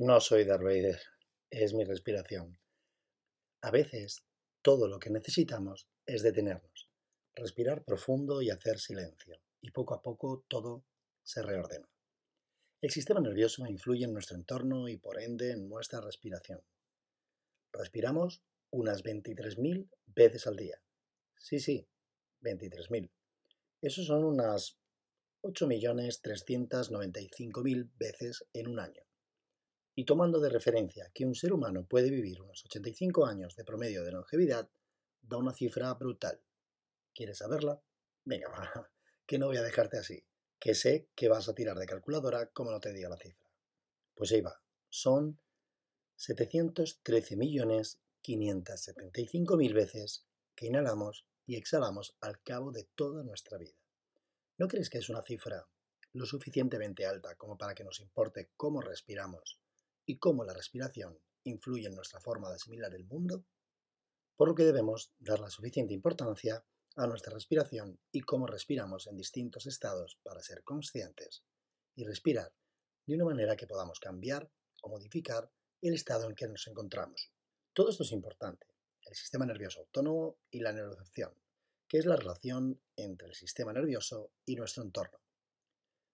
No soy Darth es mi respiración. A veces, todo lo que necesitamos es detenernos, respirar profundo y hacer silencio, y poco a poco todo se reordena. El sistema nervioso influye en nuestro entorno y por ende en nuestra respiración. Respiramos unas 23.000 veces al día. Sí, sí, 23.000. Eso son unas 8.395.000 veces en un año. Y tomando de referencia que un ser humano puede vivir unos 85 años de promedio de longevidad, da una cifra brutal. ¿Quieres saberla? Venga, va, que no voy a dejarte así, que sé que vas a tirar de calculadora como no te diga la cifra. Pues ahí va, son 713.575.000 veces que inhalamos y exhalamos al cabo de toda nuestra vida. ¿No crees que es una cifra lo suficientemente alta como para que nos importe cómo respiramos y cómo la respiración influye en nuestra forma de asimilar el mundo, por lo que debemos dar la suficiente importancia a nuestra respiración y cómo respiramos en distintos estados para ser conscientes y respirar de una manera que podamos cambiar o modificar el estado en que nos encontramos. Todo esto es importante, el sistema nervioso autónomo y la neurocepción, que es la relación entre el sistema nervioso y nuestro entorno.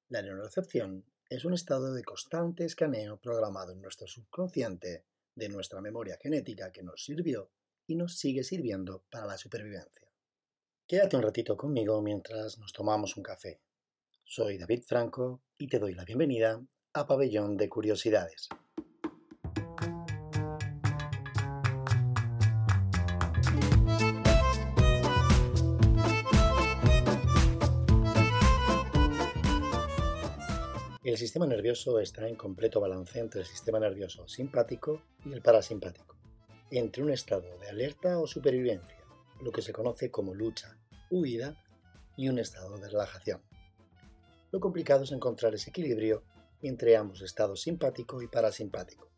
La neurocepción es un estado de constante escaneo programado en nuestro subconsciente de nuestra memoria genética que nos sirvió y nos sigue sirviendo para la supervivencia. Quédate un ratito conmigo mientras nos tomamos un café. Soy David Franco y te doy la bienvenida a Pabellón de Curiosidades. El sistema nervioso está en completo balance entre el sistema nervioso simpático y el parasimpático, entre un estado de alerta o supervivencia, lo que se conoce como lucha, huida y un estado de relajación. Lo complicado es encontrar ese equilibrio entre ambos estados simpático y parasimpático.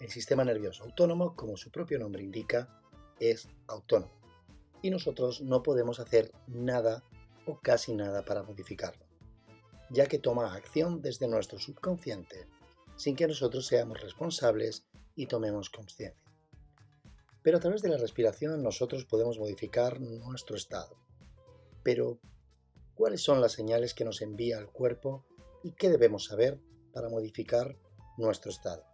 El sistema nervioso autónomo, como su propio nombre indica, es autónomo y nosotros no podemos hacer nada o casi nada para modificarlo ya que toma acción desde nuestro subconsciente, sin que nosotros seamos responsables y tomemos conciencia. Pero a través de la respiración nosotros podemos modificar nuestro estado. Pero, ¿cuáles son las señales que nos envía el cuerpo y qué debemos saber para modificar nuestro estado?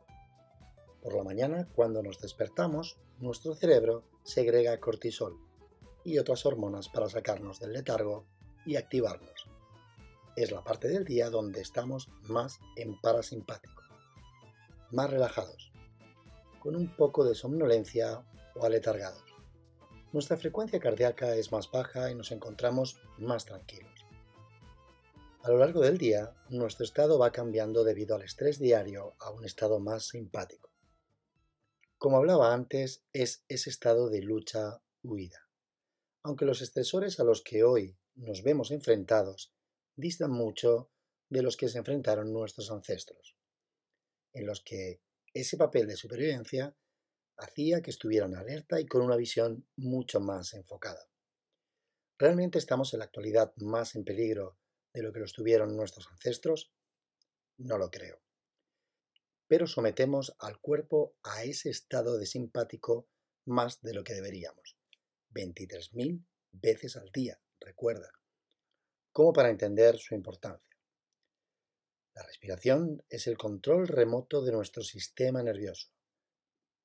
Por la mañana, cuando nos despertamos, nuestro cerebro segrega cortisol y otras hormonas para sacarnos del letargo y activarnos es la parte del día donde estamos más en parasimpático, más relajados, con un poco de somnolencia o aletargados. Nuestra frecuencia cardíaca es más baja y nos encontramos más tranquilos. A lo largo del día, nuestro estado va cambiando debido al estrés diario a un estado más simpático. Como hablaba antes, es ese estado de lucha-huida. Aunque los estresores a los que hoy nos vemos enfrentados distan mucho de los que se enfrentaron nuestros ancestros, en los que ese papel de supervivencia hacía que estuvieran alerta y con una visión mucho más enfocada. ¿Realmente estamos en la actualidad más en peligro de lo que lo estuvieron nuestros ancestros? No lo creo. Pero sometemos al cuerpo a ese estado de simpático más de lo que deberíamos. 23.000 veces al día, recuerda como para entender su importancia. La respiración es el control remoto de nuestro sistema nervioso,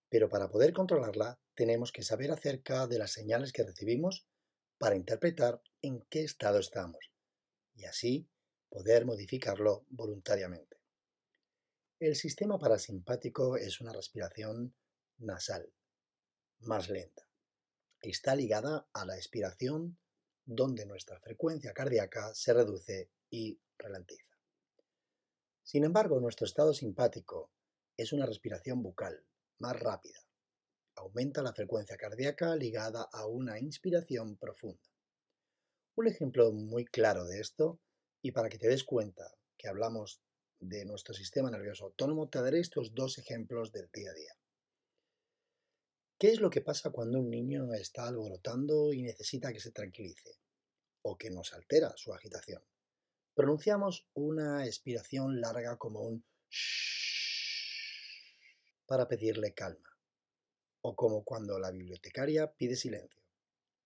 pero para poder controlarla tenemos que saber acerca de las señales que recibimos para interpretar en qué estado estamos y así poder modificarlo voluntariamente. El sistema parasimpático es una respiración nasal, más lenta. Está ligada a la expiración donde nuestra frecuencia cardíaca se reduce y ralentiza. Sin embargo, nuestro estado simpático es una respiración bucal, más rápida. Aumenta la frecuencia cardíaca ligada a una inspiración profunda. Un ejemplo muy claro de esto, y para que te des cuenta que hablamos de nuestro sistema nervioso autónomo, te daré estos dos ejemplos del día a día. ¿Qué es lo que pasa cuando un niño está alborotando y necesita que se tranquilice? O que nos altera su agitación. Pronunciamos una expiración larga como un shhh. para pedirle calma, o como cuando la bibliotecaria pide silencio.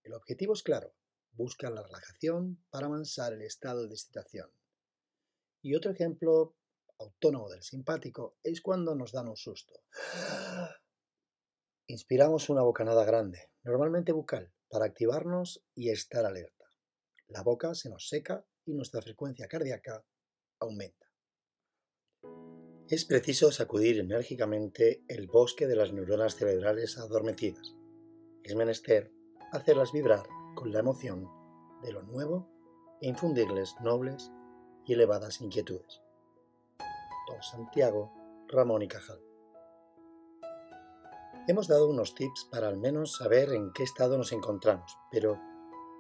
El objetivo es claro, busca la relajación para amansar el estado de excitación. Y otro ejemplo autónomo del simpático es cuando nos dan un susto. Inspiramos una bocanada grande, normalmente bucal, para activarnos y estar alerta. La boca se nos seca y nuestra frecuencia cardíaca aumenta. Es preciso sacudir enérgicamente el bosque de las neuronas cerebrales adormecidas. Es menester hacerlas vibrar con la emoción de lo nuevo e infundirles nobles y elevadas inquietudes. Don Santiago, Ramón y Cajal. Hemos dado unos tips para al menos saber en qué estado nos encontramos, pero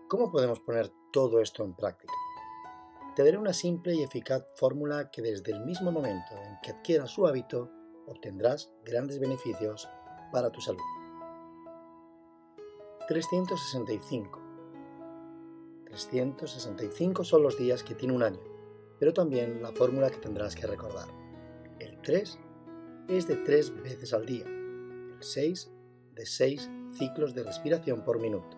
¿cómo podemos poner todo esto en práctica? Te daré una simple y eficaz fórmula que desde el mismo momento en que adquieras su hábito obtendrás grandes beneficios para tu salud. 365. 365 son los días que tiene un año, pero también la fórmula que tendrás que recordar. El 3 es de 3 veces al día, 6 de 6 ciclos de respiración por minuto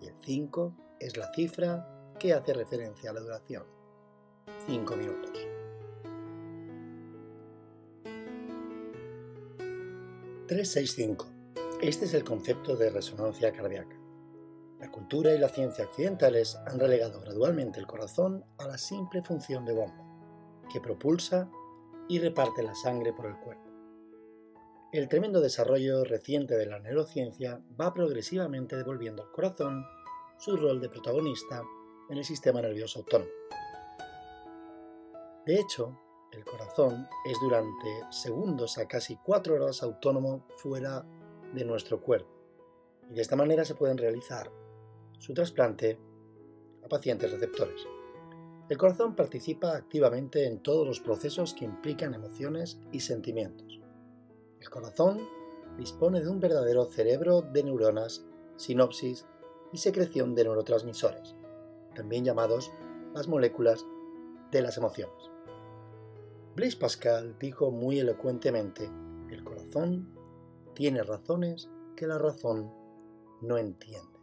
y el 5 es la cifra que hace referencia a la duración, 5 minutos. ...365 este es el concepto de resonancia cardíaca. La cultura y la ciencia occidentales han relegado gradualmente el corazón a la simple función de bomba, que propulsa y reparte la sangre por el cuerpo. El tremendo desarrollo reciente de la neurociencia va progresivamente devolviendo al corazón su rol de protagonista en el sistema nervioso autónomo. De hecho, el corazón es durante segundos a casi cuatro horas autónomo fuera de nuestro cuerpo y de esta manera se pueden realizar su trasplante a pacientes receptores. El corazón participa activamente en todos los procesos que implican emociones y sentimientos. El corazón dispone de un verdadero cerebro de neuronas, sinopsis y secreción de neurotransmisores, también llamados las moléculas de las emociones. Blaise Pascal dijo muy elocuentemente, el corazón tiene razones que la razón no entiende.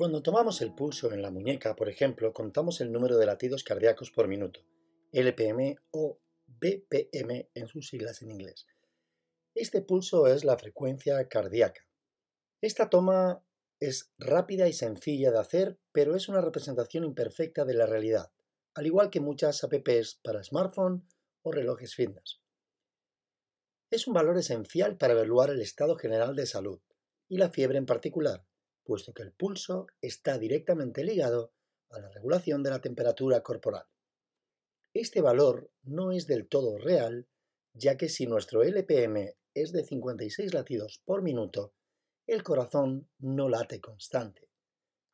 Cuando tomamos el pulso en la muñeca, por ejemplo, contamos el número de latidos cardíacos por minuto, LPM o BPM en sus siglas en inglés. Este pulso es la frecuencia cardíaca. Esta toma es rápida y sencilla de hacer, pero es una representación imperfecta de la realidad, al igual que muchas apps para smartphone o relojes fitness. Es un valor esencial para evaluar el estado general de salud, y la fiebre en particular, puesto que el pulso está directamente ligado a la regulación de la temperatura corporal. Este valor no es del todo real, ya que si nuestro LPM es de 56 latidos por minuto, el corazón no late constante,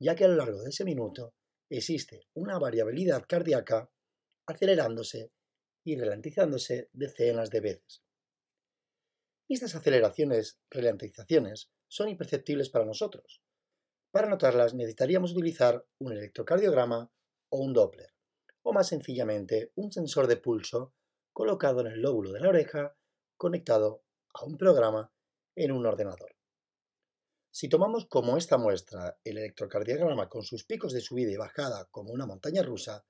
ya que a lo largo de ese minuto existe una variabilidad cardíaca acelerándose y ralentizándose decenas de veces. Estas aceleraciones, ralentizaciones, son imperceptibles para nosotros. Para notarlas necesitaríamos utilizar un electrocardiograma o un Doppler, o más sencillamente un sensor de pulso colocado en el lóbulo de la oreja conectado a un programa en un ordenador. Si tomamos como esta muestra el electrocardiograma con sus picos de subida y bajada como una montaña rusa,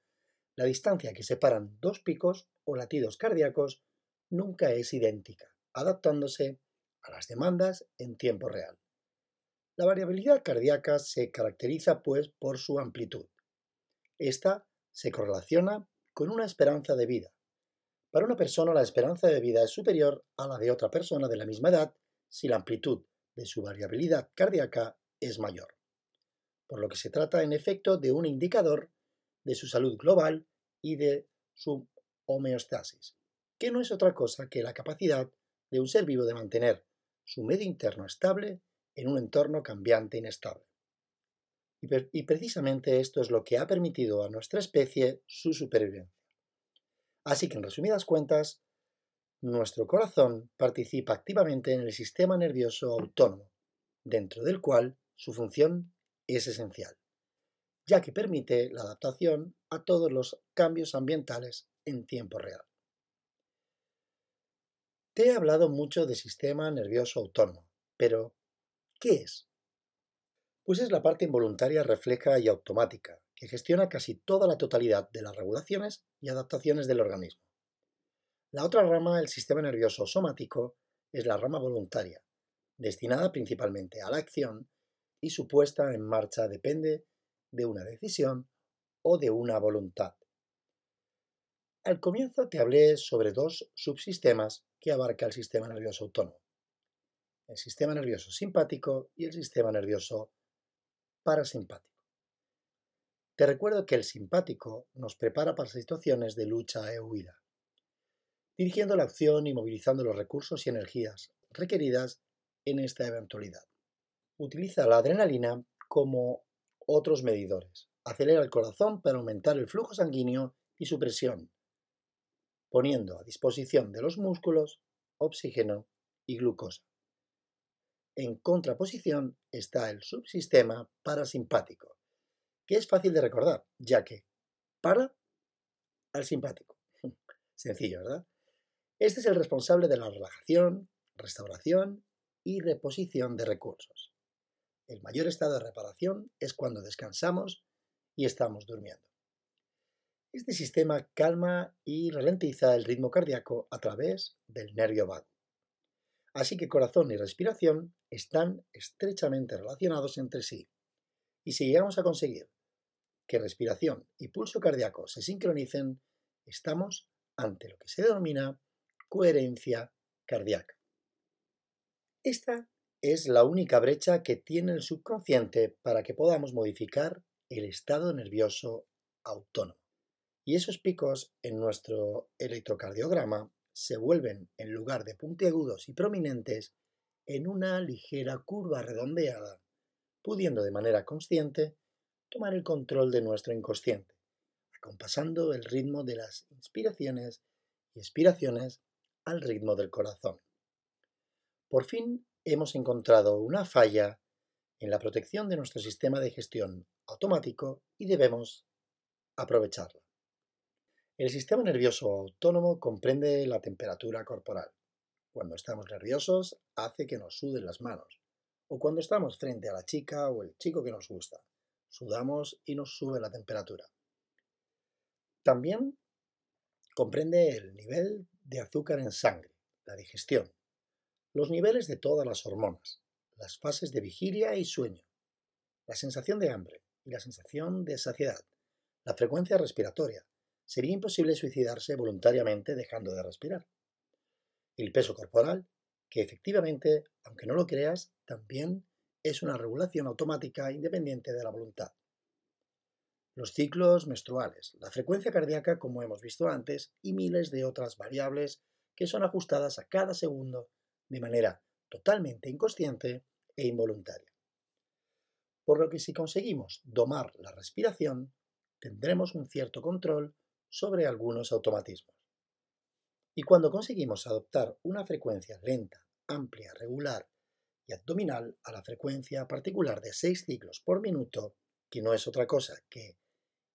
la distancia que separan dos picos o latidos cardíacos nunca es idéntica, adaptándose a las demandas en tiempo real. La variabilidad cardíaca se caracteriza pues por su amplitud. Esta se correlaciona con una esperanza de vida. Para una persona la esperanza de vida es superior a la de otra persona de la misma edad si la amplitud de su variabilidad cardíaca es mayor, por lo que se trata en efecto de un indicador de su salud global y de su homeostasis, que no es otra cosa que la capacidad de un ser vivo de mantener su medio interno estable en un entorno cambiante e inestable. Y, precisamente esto es lo que ha permitido a nuestra especie su supervivencia. Así que en resumidas cuentas, nuestro corazón participa activamente en el sistema nervioso autónomo, dentro del cual su función es esencial. ya que permite la adaptación a todos los cambios ambientales en tiempo real. Te he hablado mucho de sistema nervioso autónomo, pero ¿qué es? Pues es la parte involuntaria refleja y automática, que gestiona casi toda la totalidad de las regulaciones y adaptaciones del organismo. La otra rama, el sistema nervioso somático, es la rama voluntaria, destinada principalmente a la acción y su puesta en marcha depende de una decisión o de una voluntad. Al comienzo te hablé sobre dos subsistemas que abarca el sistema nervioso autónomo, el sistema nervioso simpático y el sistema nervioso parasimpático. Te recuerdo que el simpático nos prepara para situaciones de lucha e huida, dirigiendo la acción y movilizando los recursos y energías requeridas en esta eventualidad. Utiliza la adrenalina como otros medidores. Acelera el corazón para aumentar el flujo sanguíneo y su presión, poniendo a disposición de los músculos oxígeno y glucosa. En contraposición está el subsistema parasimpático, que es fácil de recordar, ya que para al simpático. Sencillo, ¿verdad? Este es el responsable de la relajación, restauración y reposición de recursos. El mayor estado de reparación es cuando descansamos y estamos durmiendo. Este sistema calma y ralentiza el ritmo cardíaco a través del nervio vago. Así que corazón y respiración están estrechamente relacionados entre sí. Y si llegamos a conseguir que respiración y pulso cardíaco se sincronicen, estamos ante lo que se denomina coherencia cardíaca. Esta es la única brecha que tiene el subconsciente para que podamos modificar el estado nervioso autónomo. Y esos picos en nuestro electrocardiograma se vuelven, en lugar de puntiagudos y prominentes, en una ligera curva redondeada, pudiendo de manera consciente tomar el control de nuestro inconsciente, acompasando el ritmo de las inspiraciones y expiraciones al ritmo del corazón. Por fin hemos encontrado una falla en la protección de nuestro sistema de gestión automático y debemos aprovecharla. El sistema nervioso autónomo comprende la temperatura corporal. Cuando estamos nerviosos hace que nos suden las manos. O cuando estamos frente a la chica o el chico que nos gusta. Sudamos y nos sube la temperatura. También comprende el nivel de azúcar en sangre, la digestión, los niveles de todas las hormonas, las fases de vigilia y sueño, la sensación de hambre y la sensación de saciedad, la frecuencia respiratoria. Sería imposible suicidarse voluntariamente dejando de respirar. El peso corporal, que efectivamente, aunque no lo creas, también es una regulación automática independiente de la voluntad. Los ciclos menstruales, la frecuencia cardíaca como hemos visto antes y miles de otras variables que son ajustadas a cada segundo de manera totalmente inconsciente e involuntaria. Por lo que si conseguimos domar la respiración, tendremos un cierto control sobre algunos automatismos. Y cuando conseguimos adoptar una frecuencia lenta, amplia, regular y abdominal a la frecuencia particular de 6 ciclos por minuto, que no es otra cosa que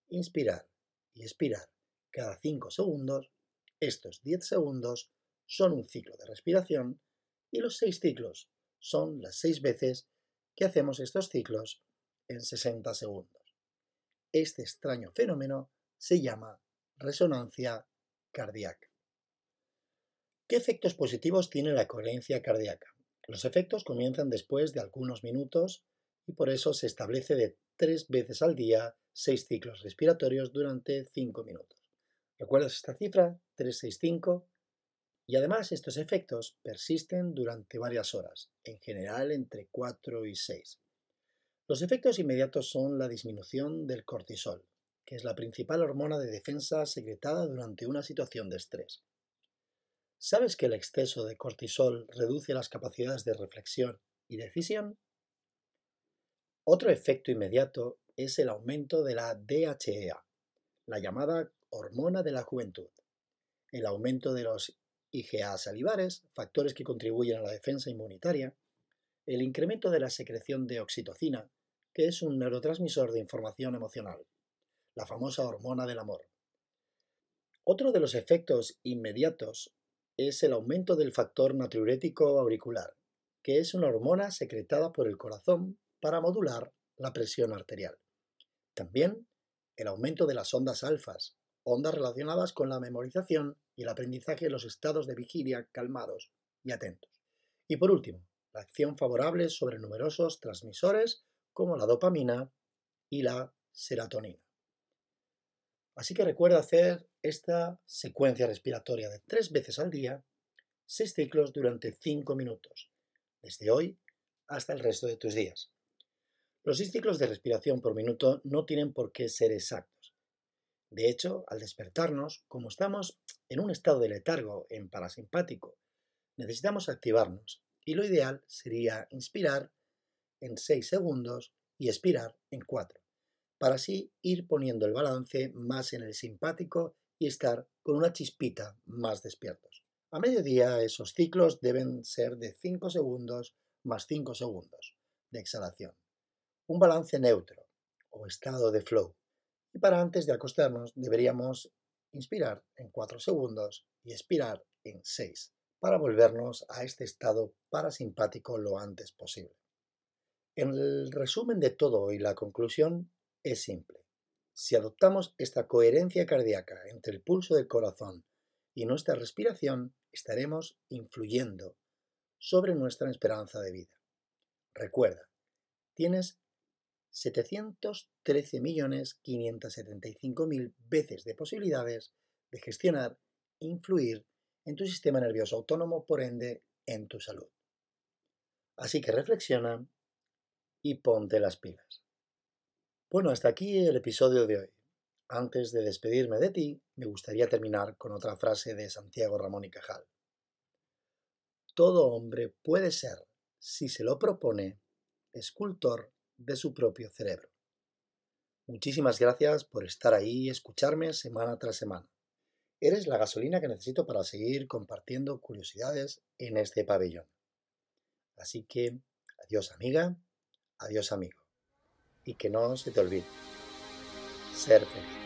inspirar y expirar cada 5 segundos, estos 10 segundos son un ciclo de respiración y los 6 ciclos son las 6 veces que hacemos estos ciclos en 60 segundos. Este extraño fenómeno se llama resonancia cardíaca. ¿Qué efectos positivos tiene la coherencia cardíaca? Los efectos comienzan después de algunos minutos y por eso se establece de tres veces al día seis ciclos respiratorios durante 5 minutos. ¿Recuerdas esta cifra? 365. Y además estos efectos persisten durante varias horas, en general entre 4 y 6. Los efectos inmediatos son la disminución del cortisol, que es la principal hormona de defensa secretada durante una situación de estrés. ¿Sabes que el exceso de cortisol reduce las capacidades de reflexión y decisión? Otro efecto inmediato es el aumento de la DHEA, la llamada hormona de la juventud, el aumento de los IgA salivares, factores que contribuyen a la defensa inmunitaria, el incremento de la secreción de oxitocina, que es un neurotransmisor de información emocional, la famosa hormona del amor. Otro de los efectos inmediatos es el aumento del factor natriurético auricular, que es una hormona secretada por el corazón para modular la presión arterial. También el aumento de las ondas alfas, ondas relacionadas con la memorización y el aprendizaje de los estados de vigilia calmados y atentos. Y por último, la acción favorable sobre numerosos transmisores como la dopamina y la serotonina. Así que recuerda hacer esta secuencia respiratoria de tres veces al día, seis ciclos durante cinco minutos, desde hoy hasta el resto de tus días. Los seis ciclos de respiración por minuto no tienen por qué ser exactos. De hecho, al despertarnos, como estamos en un estado de letargo en parasimpático, necesitamos activarnos y lo ideal sería inspirar en 6 segundos y expirar en 4, para así ir poniendo el balance más en el simpático y estar con una chispita más despiertos. A mediodía esos ciclos deben ser de 5 segundos más 5 segundos de exhalación. Un balance neutro o estado de flow. Y para antes de acostarnos deberíamos inspirar en 4 segundos y expirar en 6 para volvernos a este estado parasimpático lo antes posible. El resumen de todo y la conclusión es simple. Si adoptamos esta coherencia cardíaca entre el pulso del corazón y nuestra respiración, estaremos influyendo sobre nuestra esperanza de vida. Recuerda, tienes 713.575.000 veces de posibilidades de gestionar e influir en tu sistema nervioso autónomo, por ende, en tu salud. Así que reflexiona y ponte las pilas. Bueno, hasta aquí el episodio de hoy. Antes de despedirme de ti, me gustaría terminar con otra frase de Santiago Ramón y Cajal. Todo hombre puede ser, si se lo propone, escultor de su propio cerebro. Muchísimas gracias por estar ahí y escucharme semana tras semana. Eres la gasolina que necesito para seguir compartiendo curiosidades en este pabellón. Así que, adiós amiga, adiós amigo. Y que no se te olvide, ser feliz.